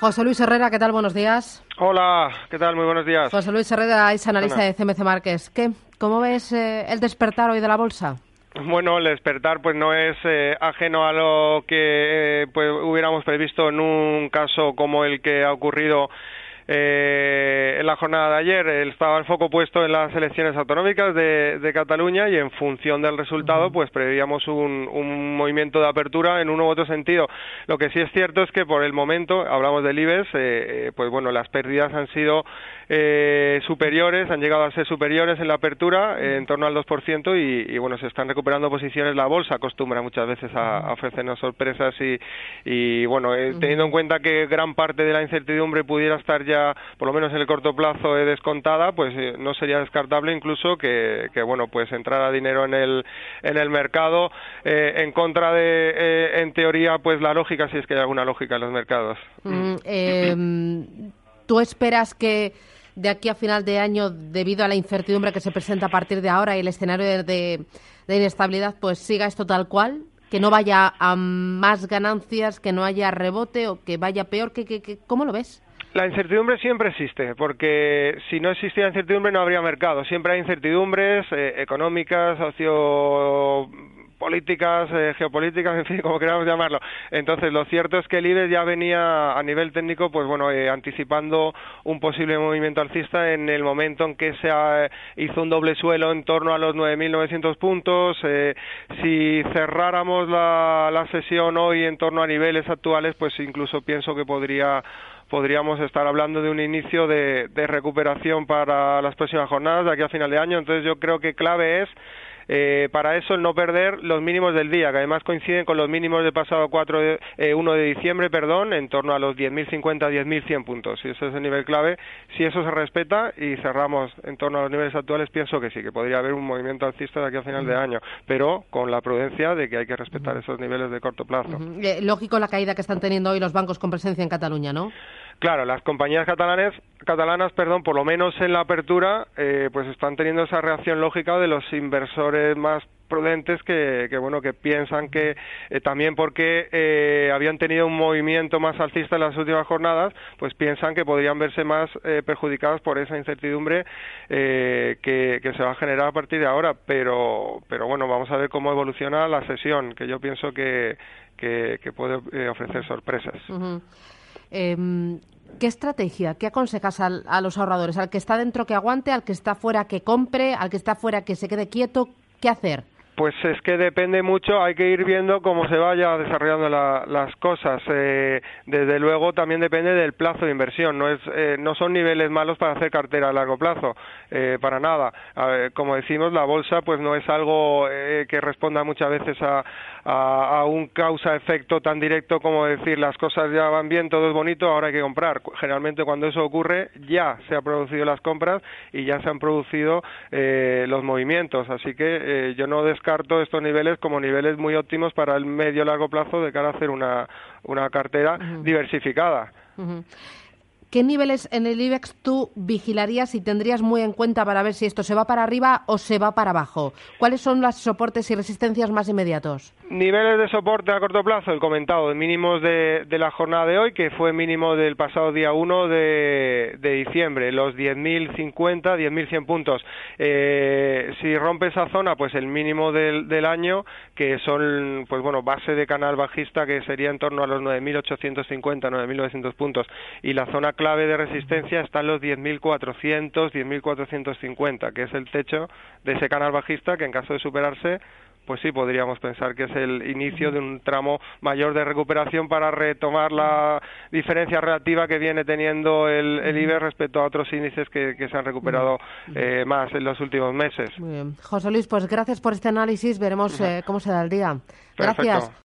José Luis Herrera, ¿qué tal? Buenos días. Hola, ¿qué tal? Muy buenos días. José Luis Herrera es analista de CMC Márquez. ¿Qué? ¿Cómo ves eh, el despertar hoy de la bolsa? Bueno, el despertar pues no es eh, ajeno a lo que eh, pues hubiéramos previsto en un caso como el que ha ocurrido eh, en la jornada de ayer estaba el foco puesto en las elecciones autonómicas de, de Cataluña y en función del resultado pues preveíamos un, un, movimiento de apertura en uno u otro sentido. Lo que sí es cierto es que por el momento, hablamos del IBEX, eh, eh, pues bueno, las pérdidas han sido eh, superiores, han llegado a ser superiores en la apertura, en torno al 2%, y, y, bueno, se están recuperando posiciones. La bolsa acostumbra muchas veces a, a ofrecernos sorpresas y, y bueno, eh, teniendo en cuenta que gran parte de la incertidumbre pudiera estar ya por lo menos en el corto plazo, descontada, pues eh, no sería descartable incluso que, bueno, pues entrara dinero en el, en el mercado eh, en contra de, eh, en teoría, pues la lógica, si es que hay alguna lógica en los mercados. Mm, em, ¿Tú esperas que de aquí a final de año, debido a la incertidumbre que se presenta a partir de ahora y el escenario de, de, de inestabilidad, pues siga esto tal cual? Que no vaya a más ganancias, que no haya rebote o que vaya peor? ¿Qué, qué, qué, ¿Cómo lo ves? La incertidumbre siempre existe, porque si no existiera incertidumbre no habría mercado. Siempre hay incertidumbres eh, económicas, socio políticas, eh, geopolíticas, en fin, como queramos llamarlo. Entonces, lo cierto es que el IBEX ya venía a nivel técnico, pues bueno, eh, anticipando un posible movimiento alcista en el momento en que se eh, hizo un doble suelo en torno a los 9.900 puntos. Eh, si cerráramos la, la sesión hoy en torno a niveles actuales, pues incluso pienso que podría podríamos estar hablando de un inicio de, de recuperación para las próximas jornadas de aquí a final de año. Entonces, yo creo que clave es eh, para eso el no perder los mínimos del día, que además coinciden con los mínimos del pasado 4 de, eh, 1 de diciembre, perdón, en torno a los 10.050, 10.100 puntos. Y ese es el nivel clave. Si eso se respeta y cerramos en torno a los niveles actuales, pienso que sí, que podría haber un movimiento alcista de aquí a final de año, pero con la prudencia de que hay que respetar esos niveles de corto plazo. Eh, lógico la caída que están teniendo hoy los bancos con presencia en Cataluña, ¿no? Claro, las compañías catalanes, catalanas, perdón, por lo menos en la apertura, eh, pues están teniendo esa reacción lógica de los inversores más prudentes que, que bueno que piensan que eh, también porque eh, habían tenido un movimiento más alcista en las últimas jornadas pues piensan que podrían verse más eh, perjudicados por esa incertidumbre eh, que, que, se va a generar a partir de ahora pero pero bueno vamos a ver cómo evoluciona la sesión que yo pienso que que, que puede eh, ofrecer sorpresas. Eh, ¿Qué estrategia, qué aconsejas al, a los ahorradores? ¿Al que está dentro que aguante, al que está fuera que compre, al que está fuera que se quede quieto? ¿Qué hacer? Pues es que depende mucho, hay que ir viendo cómo se vaya desarrollando la, las cosas. Eh, desde luego también depende del plazo de inversión, no, es, eh, no son niveles malos para hacer cartera a largo plazo, eh, para nada. Como decimos, la bolsa pues no es algo eh, que responda muchas veces a un causa-efecto tan directo como decir las cosas ya van bien, todo es bonito, ahora hay que comprar. Generalmente cuando eso ocurre ya se han producido las compras y ya se han producido eh, los movimientos, así que eh, yo no descarto descarto estos niveles como niveles muy óptimos para el medio largo plazo de cara a hacer una, una cartera uh -huh. diversificada. Uh -huh. ¿Qué niveles en el IBEX tú vigilarías y tendrías muy en cuenta para ver si esto se va para arriba o se va para abajo? ¿Cuáles son los soportes y resistencias más inmediatos? Niveles de soporte a corto plazo, el comentado, mínimos de, la jornada de hoy, que fue mínimo del pasado día 1 de, de diciembre, los 10.050, 10.100 puntos. Eh, si rompe esa zona, pues el mínimo del, del año, que son, pues bueno, base de canal bajista, que sería en torno a los 9.850, 9.900 puntos. Y la zona clave de resistencia está en los 10.400, 10.450, que es el techo de ese canal bajista que en caso de superarse pues sí podríamos pensar que es el inicio de un tramo mayor de recuperación para retomar la diferencia relativa que viene teniendo el, el IBEX respecto a otros índices que, que se han recuperado eh, más en los últimos meses. Muy bien. José Luis, pues gracias por este análisis. Veremos eh, cómo se da el día. Gracias. Perfecto.